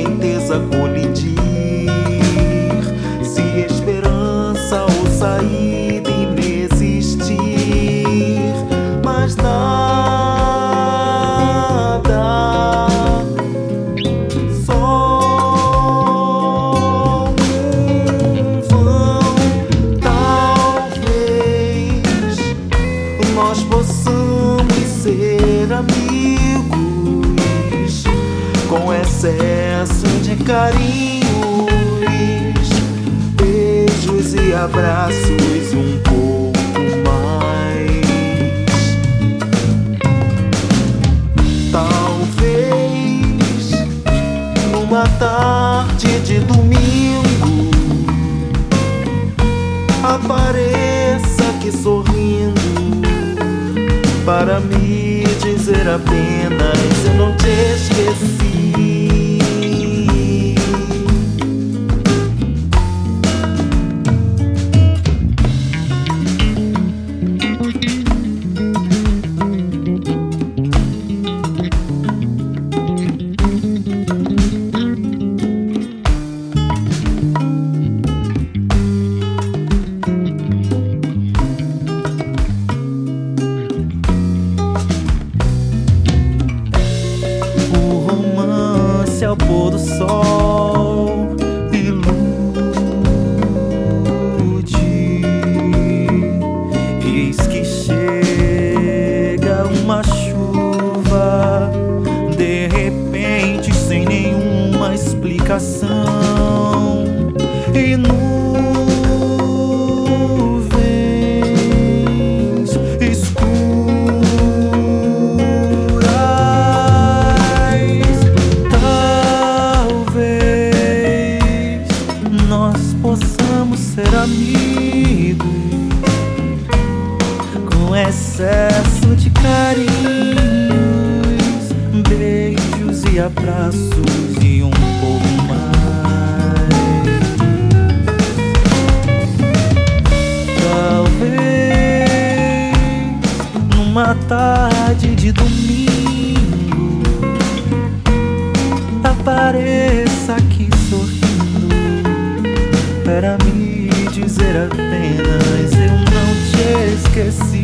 correnteza colidir. Se esperança ou saída inexistir, mas nada. Só um vão. Talvez nós possamos ser amigos com excesso de carinhos, beijos e abraços um pouco mais. Talvez numa tarde de domingo apareça aqui sorrindo para me dizer apenas eu não te esqueci. Romance ao pôr do sol ilude. Eis que chega uma chuva, de repente, sem nenhuma explicação. E nuvens beijos e abraços e um pouco mais. Talvez numa tarde de domingo apareça aqui sorrindo para me dizer apenas eu não te esqueci.